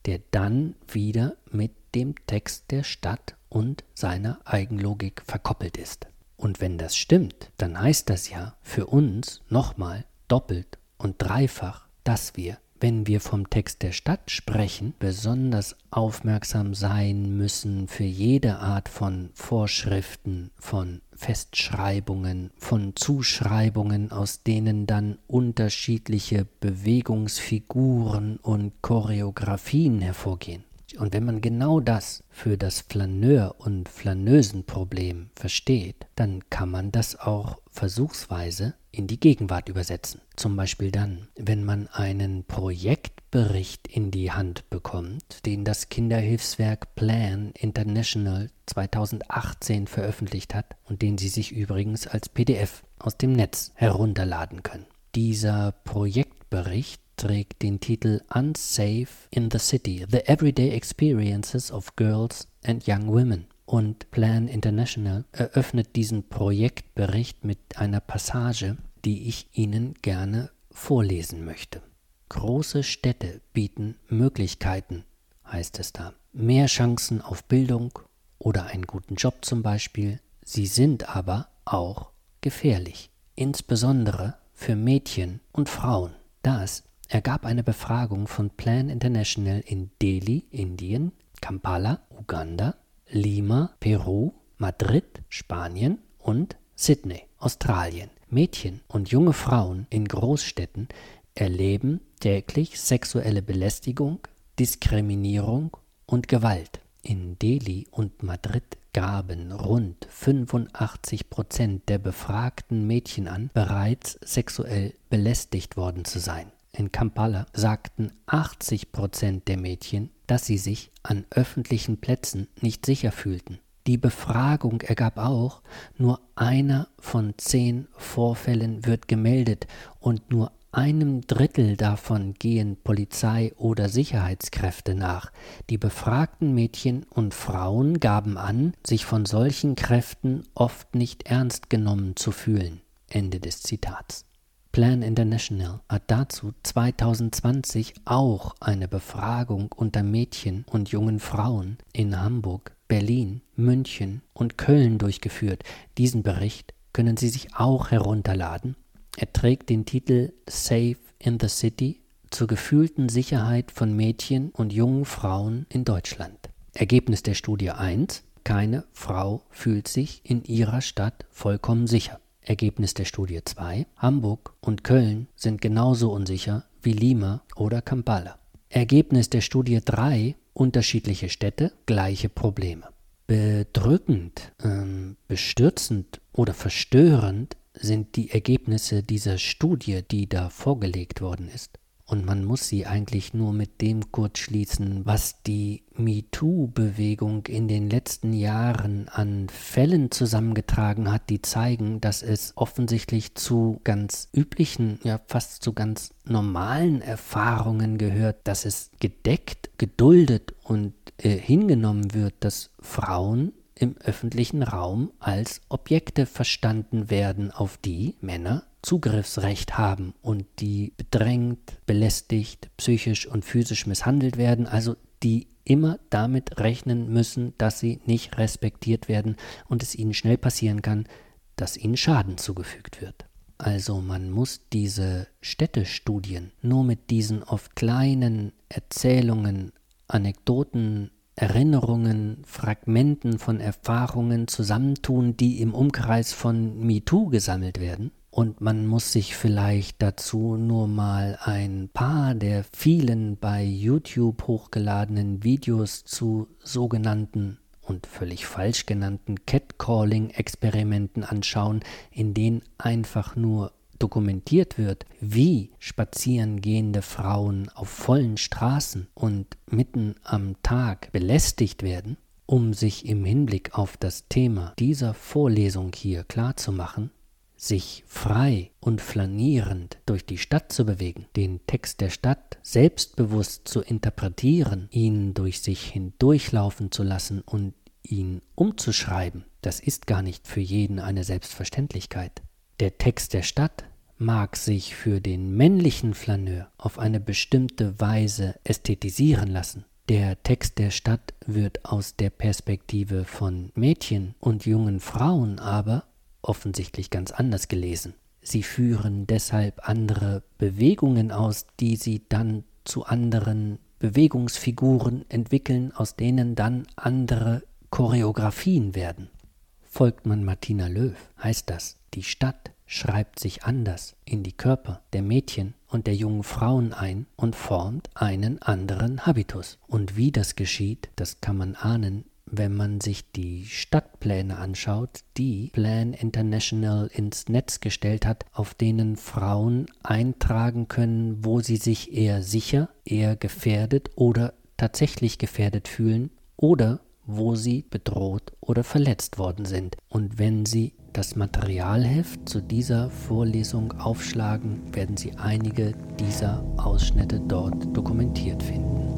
der dann wieder mit dem Text der Stadt und seiner Eigenlogik verkoppelt ist. Und wenn das stimmt, dann heißt das ja für uns nochmal doppelt und dreifach, dass wir wenn wir vom Text der Stadt sprechen, besonders aufmerksam sein müssen für jede Art von Vorschriften, von Festschreibungen, von Zuschreibungen, aus denen dann unterschiedliche Bewegungsfiguren und Choreografien hervorgehen. Und wenn man genau das für das Flaneur- und Flaneusenproblem versteht, dann kann man das auch versuchsweise in die Gegenwart übersetzen. Zum Beispiel dann, wenn man einen Projektbericht in die Hand bekommt, den das Kinderhilfswerk Plan International 2018 veröffentlicht hat und den Sie sich übrigens als PDF aus dem Netz herunterladen können. Dieser Projektbericht trägt den Titel Unsafe in the City, The Everyday Experiences of Girls and Young Women. Und Plan International eröffnet diesen Projektbericht mit einer Passage, die ich Ihnen gerne vorlesen möchte. Große Städte bieten Möglichkeiten, heißt es da. Mehr Chancen auf Bildung oder einen guten Job zum Beispiel. Sie sind aber auch gefährlich, insbesondere für Mädchen und Frauen. Das ergab eine Befragung von Plan International in Delhi, Indien, Kampala, Uganda, Lima, Peru, Madrid, Spanien und Sydney, Australien. Mädchen und junge Frauen in Großstädten erleben täglich sexuelle Belästigung, Diskriminierung und Gewalt. In Delhi und Madrid gaben rund 85 Prozent der befragten Mädchen an, bereits sexuell belästigt worden zu sein. In Kampala sagten 80 Prozent der Mädchen, dass sie sich an öffentlichen Plätzen nicht sicher fühlten. Die Befragung ergab auch, nur einer von zehn Vorfällen wird gemeldet und nur einem Drittel davon gehen Polizei oder Sicherheitskräfte nach. Die befragten Mädchen und Frauen gaben an, sich von solchen Kräften oft nicht ernst genommen zu fühlen. Ende des Zitats. Plan International hat dazu 2020 auch eine Befragung unter Mädchen und jungen Frauen in Hamburg, Berlin, München und Köln durchgeführt. Diesen Bericht können Sie sich auch herunterladen. Er trägt den Titel Safe in the City zur gefühlten Sicherheit von Mädchen und jungen Frauen in Deutschland. Ergebnis der Studie 1. Keine Frau fühlt sich in ihrer Stadt vollkommen sicher. Ergebnis der Studie 2. Hamburg und Köln sind genauso unsicher wie Lima oder Kampala. Ergebnis der Studie 3. Unterschiedliche Städte, gleiche Probleme. Bedrückend, ähm, bestürzend oder verstörend sind die Ergebnisse dieser Studie, die da vorgelegt worden ist. Und man muss sie eigentlich nur mit dem kurz schließen, was die MeToo-Bewegung in den letzten Jahren an Fällen zusammengetragen hat, die zeigen, dass es offensichtlich zu ganz üblichen, ja fast zu ganz normalen Erfahrungen gehört, dass es gedeckt, geduldet und äh, hingenommen wird, dass Frauen im öffentlichen Raum als Objekte verstanden werden, auf die Männer Zugriffsrecht haben und die bedrängt, belästigt, psychisch und physisch misshandelt werden, also die immer damit rechnen müssen, dass sie nicht respektiert werden und es ihnen schnell passieren kann, dass ihnen Schaden zugefügt wird. Also man muss diese Städtestudien nur mit diesen oft kleinen Erzählungen, Anekdoten, Erinnerungen, Fragmenten von Erfahrungen zusammentun, die im Umkreis von MeToo gesammelt werden, und man muss sich vielleicht dazu nur mal ein paar der vielen bei YouTube hochgeladenen Videos zu sogenannten und völlig falsch genannten Catcalling-Experimenten anschauen, in denen einfach nur dokumentiert wird, wie spazierengehende Frauen auf vollen Straßen und mitten am Tag belästigt werden, um sich im Hinblick auf das Thema dieser Vorlesung hier klarzumachen, sich frei und flanierend durch die Stadt zu bewegen, den Text der Stadt selbstbewusst zu interpretieren, ihn durch sich hindurchlaufen zu lassen und ihn umzuschreiben, das ist gar nicht für jeden eine Selbstverständlichkeit. Der Text der Stadt mag sich für den männlichen Flaneur auf eine bestimmte Weise ästhetisieren lassen. Der Text der Stadt wird aus der Perspektive von Mädchen und jungen Frauen aber offensichtlich ganz anders gelesen. Sie führen deshalb andere Bewegungen aus, die sie dann zu anderen Bewegungsfiguren entwickeln, aus denen dann andere Choreografien werden. Folgt man Martina Löw, heißt das, die Stadt schreibt sich anders in die Körper der Mädchen und der jungen Frauen ein und formt einen anderen Habitus. Und wie das geschieht, das kann man ahnen, wenn man sich die Stadtpläne anschaut, die Plan International ins Netz gestellt hat, auf denen Frauen eintragen können, wo sie sich eher sicher, eher gefährdet oder tatsächlich gefährdet fühlen oder wo sie bedroht oder verletzt worden sind. Und wenn Sie das Materialheft zu dieser Vorlesung aufschlagen, werden Sie einige dieser Ausschnitte dort dokumentiert finden.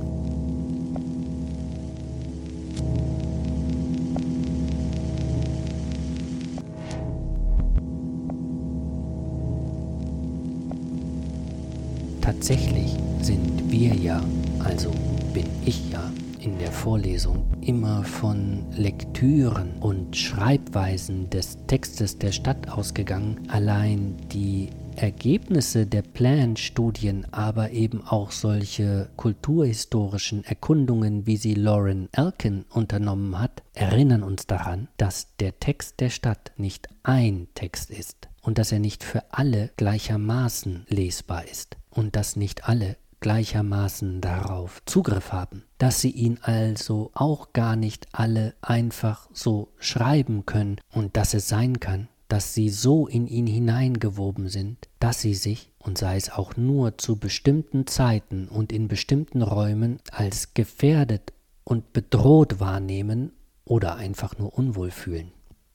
Tatsächlich sind wir ja, also bin ich ja, in der Vorlesung immer von Lektüren und Schreibweisen des Textes der Stadt ausgegangen. Allein die Ergebnisse der Plan-Studien, aber eben auch solche kulturhistorischen Erkundungen, wie sie Lauren Elkin unternommen hat, erinnern uns daran, dass der Text der Stadt nicht ein Text ist und dass er nicht für alle gleichermaßen lesbar ist und dass nicht alle gleichermaßen darauf Zugriff haben, dass sie ihn also auch gar nicht alle einfach so schreiben können und dass es sein kann, dass sie so in ihn hineingewoben sind, dass sie sich, und sei es auch nur zu bestimmten Zeiten und in bestimmten Räumen, als gefährdet und bedroht wahrnehmen oder einfach nur unwohl fühlen.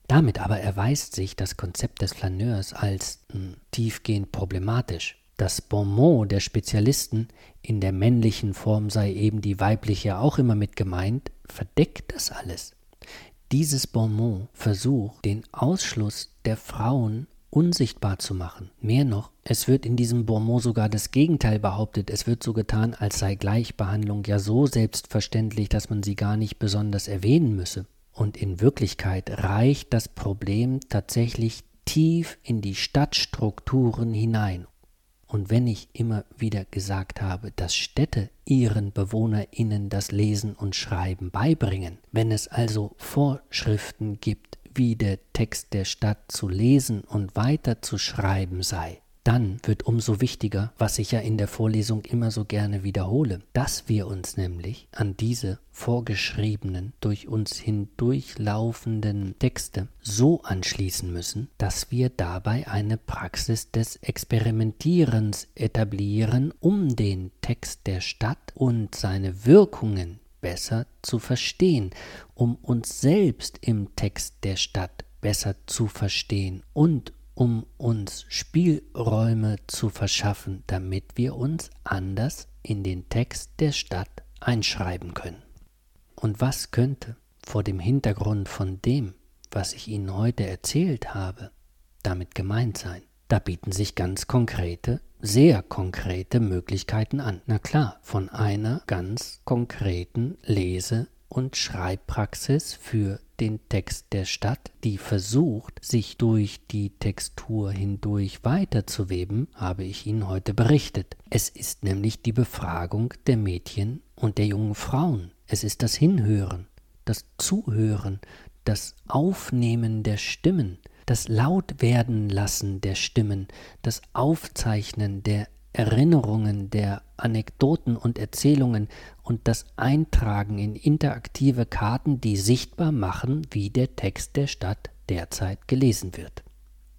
Damit aber erweist sich das Konzept des Flaneurs als mh, hm, tiefgehend problematisch. Das Bonmot der Spezialisten, in der männlichen Form sei eben die weibliche auch immer mit gemeint, verdeckt das alles. Dieses Bonmot versucht, den Ausschluss der Frauen unsichtbar zu machen. Mehr noch, es wird in diesem Bonmot sogar das Gegenteil behauptet. Es wird so getan, als sei Gleichbehandlung ja so selbstverständlich, dass man sie gar nicht besonders erwähnen müsse. Und in Wirklichkeit reicht das Problem tatsächlich tief in die Stadtstrukturen hinein und wenn ich immer wieder gesagt habe, dass Städte ihren BewohnerInnen das Lesen und Schreiben beibringen, wenn es also Vorschriften gibt, wie der Text der Stadt zu lesen und weiter zu schreiben sei, dann wird umso wichtiger, was ich ja in der Vorlesung immer so gerne wiederhole, dass wir uns nämlich an diese vorgeschriebenen, durch uns hindurchlaufenden Texte so anschließen müssen, dass wir dabei eine Praxis des Experimentierens etablieren, um den Text der Stadt und seine Wirkungen besser zu verstehen, um uns selbst im Text der Stadt besser zu verstehen und um uns Spielräume zu verschaffen, damit wir uns anders in den Text der Stadt einschreiben können. Und was könnte vor dem Hintergrund von dem, was ich Ihnen heute erzählt habe, damit gemeint sein? Da bieten sich ganz konkrete, sehr konkrete Möglichkeiten an. Na klar, von einer ganz konkreten Lese- und Schreibpraxis für den Text der Stadt, die versucht, sich durch die Textur hindurch weiterzuweben, habe ich Ihnen heute berichtet. Es ist nämlich die Befragung der Mädchen und der jungen Frauen. Es ist das Hinhören, das Zuhören, das Aufnehmen der Stimmen, das Lautwerden lassen der Stimmen, das Aufzeichnen der Erinnerungen, der Anekdoten und Erzählungen und das Eintragen in interaktive Karten, die sichtbar machen, wie der Text der Stadt derzeit gelesen wird.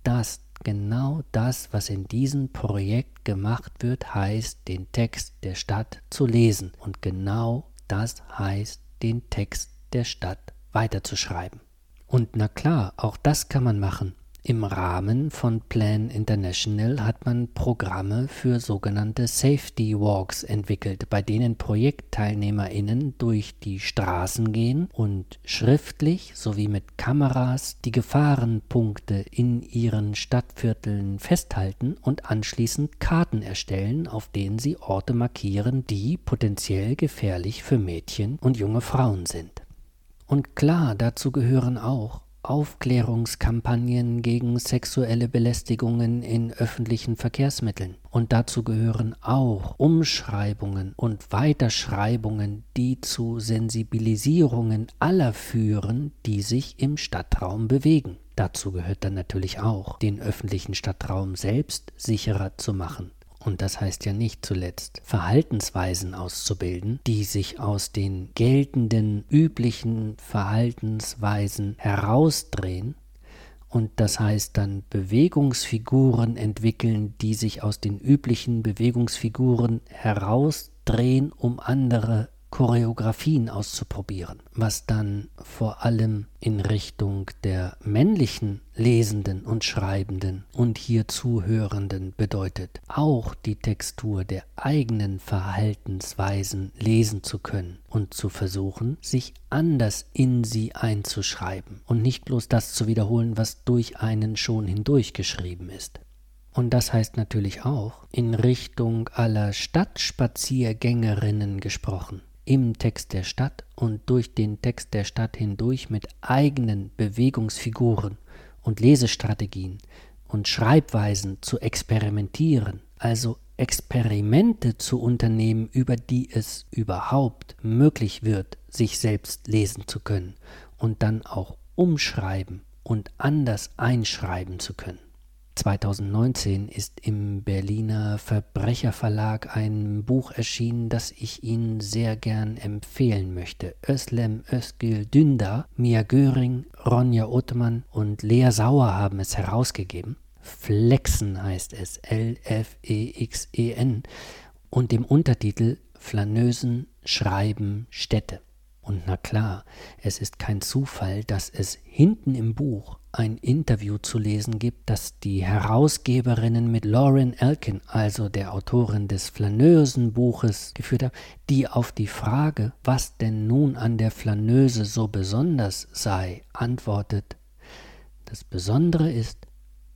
Das, genau das, was in diesem Projekt gemacht wird, heißt, den Text der Stadt zu lesen. Und genau das heißt, den Text der Stadt weiterzuschreiben. Und na klar, auch das kann man machen. Im Rahmen von Plan International hat man Programme für sogenannte Safety Walks entwickelt, bei denen Projektteilnehmerinnen durch die Straßen gehen und schriftlich sowie mit Kameras die Gefahrenpunkte in ihren Stadtvierteln festhalten und anschließend Karten erstellen, auf denen sie Orte markieren, die potenziell gefährlich für Mädchen und junge Frauen sind. Und klar, dazu gehören auch Aufklärungskampagnen gegen sexuelle Belästigungen in öffentlichen Verkehrsmitteln. Und dazu gehören auch Umschreibungen und Weiterschreibungen, die zu Sensibilisierungen aller führen, die sich im Stadtraum bewegen. Dazu gehört dann natürlich auch, den öffentlichen Stadtraum selbst sicherer zu machen und das heißt ja nicht zuletzt, Verhaltensweisen auszubilden, die sich aus den geltenden, üblichen Verhaltensweisen herausdrehen. Und das heißt dann Bewegungsfiguren entwickeln, die sich aus den üblichen Bewegungsfiguren herausdrehen, um andere Choreografien auszuprobieren, was dann vor allem in Richtung der männlichen Lesenden und Schreibenden und hier Zuhörenden bedeutet, auch die Textur der eigenen Verhaltensweisen lesen zu können und zu versuchen, sich anders in sie einzuschreiben und nicht bloß das zu wiederholen, was durch einen schon hindurchgeschrieben ist. Und das heißt natürlich auch in Richtung aller Stadtspaziergängerinnen gesprochen im Text der Stadt und durch den Text der Stadt hindurch mit eigenen Bewegungsfiguren und Lesestrategien und Schreibweisen zu experimentieren, also Experimente zu unternehmen, über die es überhaupt möglich wird, sich selbst lesen zu können und dann auch umschreiben und anders einschreiben zu können. 2019 ist im Berliner Verbrecherverlag ein Buch erschienen, das ich Ihnen sehr gern empfehlen möchte. Özlem Özgül Dündar, Mia Göring, Ronja Ottmann und Lea Sauer haben es herausgegeben. Flexen heißt es, L-F-E-X-E-N, und dem Untertitel Flaneusen schreiben Städte. Und na klar, es ist kein Zufall, dass es hinten im Buch ein Interview zu lesen gibt, das die Herausgeberinnen mit Lauren Elkin, also der Autorin des Flaneusen-Buches, geführt haben, die auf die Frage, was denn nun an der Flaneuse so besonders sei, antwortet: Das Besondere ist,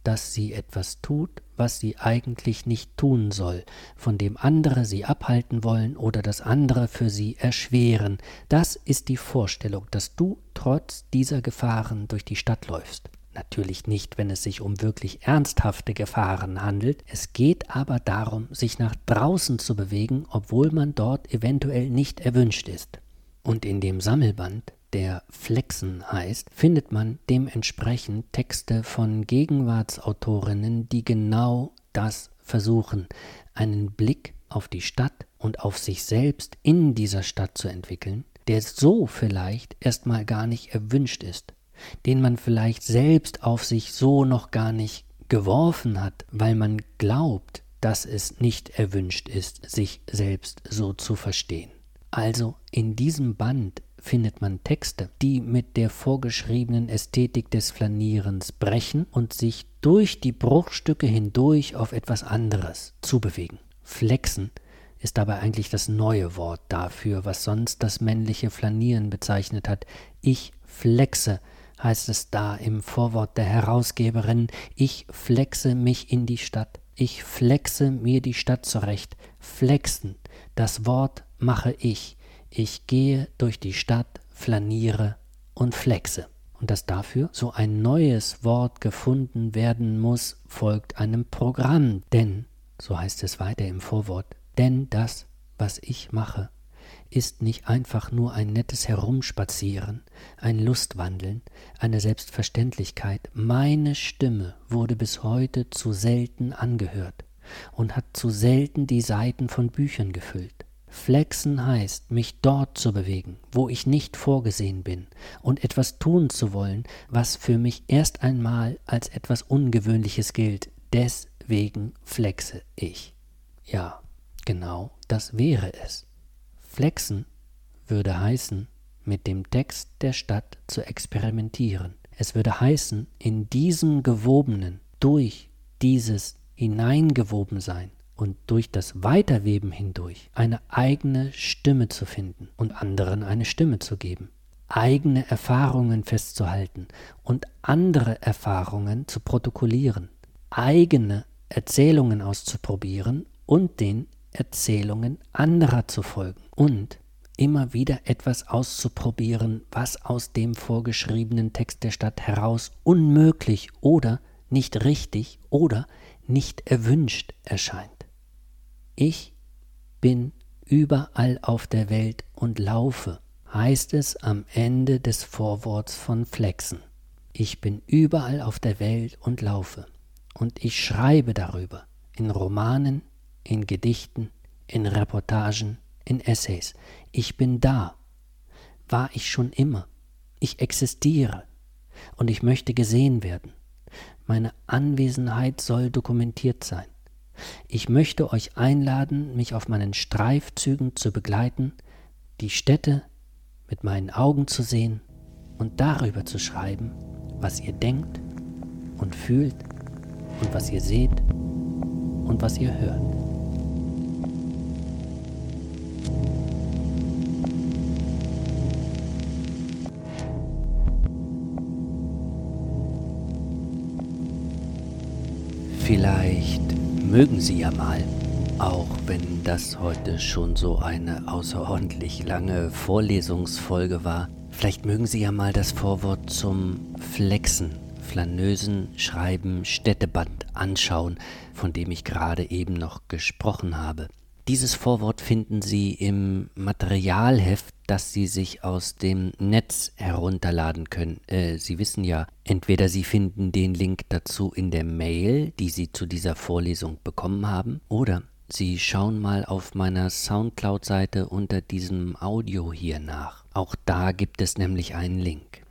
dass sie etwas tut, was sie eigentlich nicht tun soll, von dem andere sie abhalten wollen oder das andere für sie erschweren. Das ist die Vorstellung, dass du trotz dieser Gefahren durch die Stadt läufst. Natürlich nicht, wenn es sich um wirklich ernsthafte Gefahren handelt. Es geht aber darum, sich nach draußen zu bewegen, obwohl man dort eventuell nicht erwünscht ist. Und in dem Sammelband der Flexen heißt, findet man dementsprechend Texte von Gegenwartsautorinnen, die genau das versuchen, einen Blick auf die Stadt und auf sich selbst in dieser Stadt zu entwickeln, der so vielleicht erstmal gar nicht erwünscht ist, den man vielleicht selbst auf sich so noch gar nicht geworfen hat, weil man glaubt, dass es nicht erwünscht ist, sich selbst so zu verstehen. Also in diesem Band findet man Texte, die mit der vorgeschriebenen Ästhetik des Flanierens brechen und sich durch die Bruchstücke hindurch auf etwas anderes zubewegen. Flexen ist dabei eigentlich das neue Wort dafür, was sonst das männliche Flanieren bezeichnet hat. Ich flexe, heißt es da im Vorwort der Herausgeberin, ich flexe mich in die Stadt, ich flexe mir die Stadt zurecht. Flexen, das Wort mache ich. Ich gehe durch die Stadt, flaniere und flexe. Und dass dafür so ein neues Wort gefunden werden muss, folgt einem Programm. Denn, so heißt es weiter im Vorwort, denn das, was ich mache, ist nicht einfach nur ein nettes Herumspazieren, ein Lustwandeln, eine Selbstverständlichkeit. Meine Stimme wurde bis heute zu selten angehört und hat zu selten die Seiten von Büchern gefüllt. Flexen heißt, mich dort zu bewegen, wo ich nicht vorgesehen bin, und etwas tun zu wollen, was für mich erst einmal als etwas Ungewöhnliches gilt. Deswegen flexe ich. Ja, genau das wäre es. Flexen würde heißen, mit dem Text der Stadt zu experimentieren. Es würde heißen, in diesem Gewobenen, durch dieses Hineingewobensein, und durch das Weiterweben hindurch eine eigene Stimme zu finden und anderen eine Stimme zu geben, eigene Erfahrungen festzuhalten und andere Erfahrungen zu protokollieren, eigene Erzählungen auszuprobieren und den Erzählungen anderer zu folgen und immer wieder etwas auszuprobieren, was aus dem vorgeschriebenen Text der Stadt heraus unmöglich oder nicht richtig oder nicht erwünscht erscheint. Ich bin überall auf der Welt und laufe, heißt es am Ende des Vorworts von Flexen. Ich bin überall auf der Welt und laufe. Und ich schreibe darüber in Romanen, in Gedichten, in Reportagen, in Essays. Ich bin da. War ich schon immer. Ich existiere. Und ich möchte gesehen werden. Meine Anwesenheit soll dokumentiert sein. Ich möchte euch einladen, mich auf meinen Streifzügen zu begleiten, die Städte mit meinen Augen zu sehen und darüber zu schreiben, was ihr denkt und fühlt und was ihr seht und was ihr hört. Vielleicht mögen Sie ja mal Auch wenn das heute schon so eine außerordentlich lange Vorlesungsfolge war, vielleicht mögen Sie ja mal das Vorwort zum Flexen, Flanösen, Schreiben, Städteband anschauen, von dem ich gerade eben noch gesprochen habe. Dieses Vorwort finden Sie im Materialheft, das Sie sich aus dem Netz herunterladen können. Äh, Sie wissen ja, entweder Sie finden den Link dazu in der Mail, die Sie zu dieser Vorlesung bekommen haben, oder Sie schauen mal auf meiner Soundcloud-Seite unter diesem Audio hier nach. Auch da gibt es nämlich einen Link.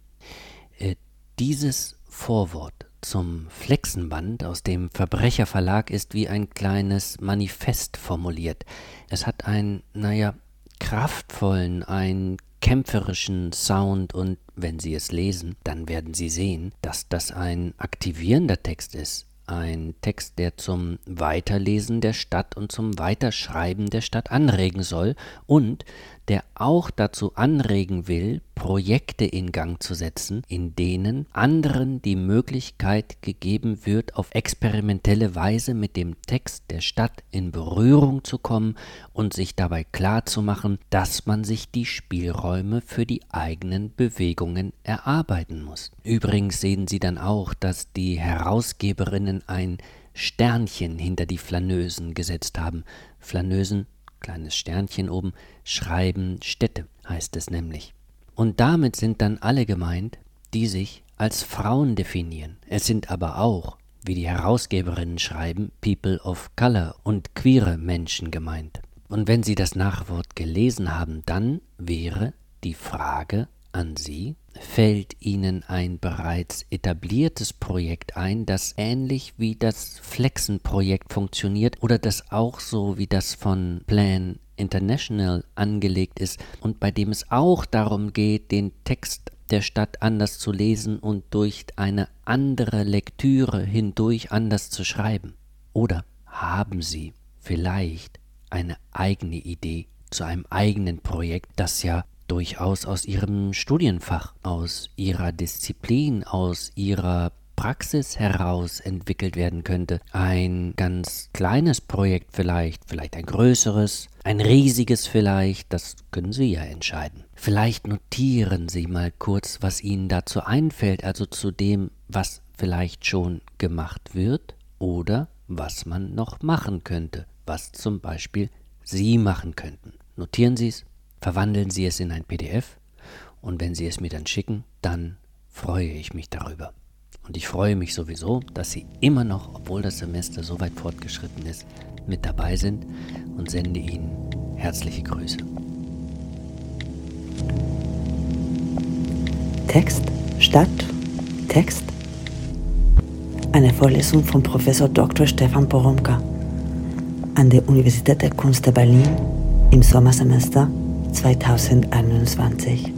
Äh, dieses Vorwort zum Flexenband aus dem Verbrecherverlag ist wie ein kleines Manifest formuliert. Es hat einen, naja, kraftvollen, einen kämpferischen Sound und wenn Sie es lesen, dann werden Sie sehen, dass das ein aktivierender Text ist. Ein Text, der zum Weiterlesen der Stadt und zum Weiterschreiben der Stadt anregen soll und der auch dazu anregen will, Projekte in Gang zu setzen, in denen anderen die Möglichkeit gegeben wird, auf experimentelle Weise mit dem Text der Stadt in Berührung zu kommen und sich dabei klarzumachen, dass man sich die Spielräume für die eigenen Bewegungen erarbeiten muss. Übrigens sehen Sie dann auch, dass die Herausgeberinnen ein Sternchen hinter die Flaneusen gesetzt haben. Flaneusen kleines Sternchen oben, schreiben Städte, heißt es nämlich. Und damit sind dann alle gemeint, die sich als Frauen definieren. Es sind aber auch, wie die Herausgeberinnen schreiben, People of Color und queere Menschen gemeint. Und wenn Sie das Nachwort gelesen haben, dann wäre die Frage an Sie, fällt Ihnen ein bereits etabliertes Projekt ein, das ähnlich wie das Flexen-Projekt funktioniert oder das auch so wie das von Plan International angelegt ist und bei dem es auch darum geht, den Text der Stadt anders zu lesen und durch eine andere Lektüre hindurch anders zu schreiben? Oder haben Sie vielleicht eine eigene Idee zu einem eigenen Projekt, das ja durchaus aus ihrem Studienfach, aus ihrer Disziplin, aus ihrer Praxis heraus entwickelt werden könnte. Ein ganz kleines Projekt vielleicht, vielleicht ein größeres, ein riesiges vielleicht, das können Sie ja entscheiden. Vielleicht notieren Sie mal kurz, was Ihnen dazu einfällt, also zu dem, was vielleicht schon gemacht wird oder was man noch machen könnte, was zum Beispiel Sie machen könnten. Notieren Sie es, verwandeln Sie es in ein PDF und wenn Sie es mir dann schicken, dann freue ich mich darüber. Und ich freue mich sowieso, dass Sie immer noch, obwohl das Semester so weit fortgeschritten ist, mit dabei sind und sende Ihnen herzliche Grüße. Text, Stadt, Text. Eine Vorlesung von Professor Dr. Stefan Poromka an der Universität der Kunst der Berlin im Sommersemester 2021.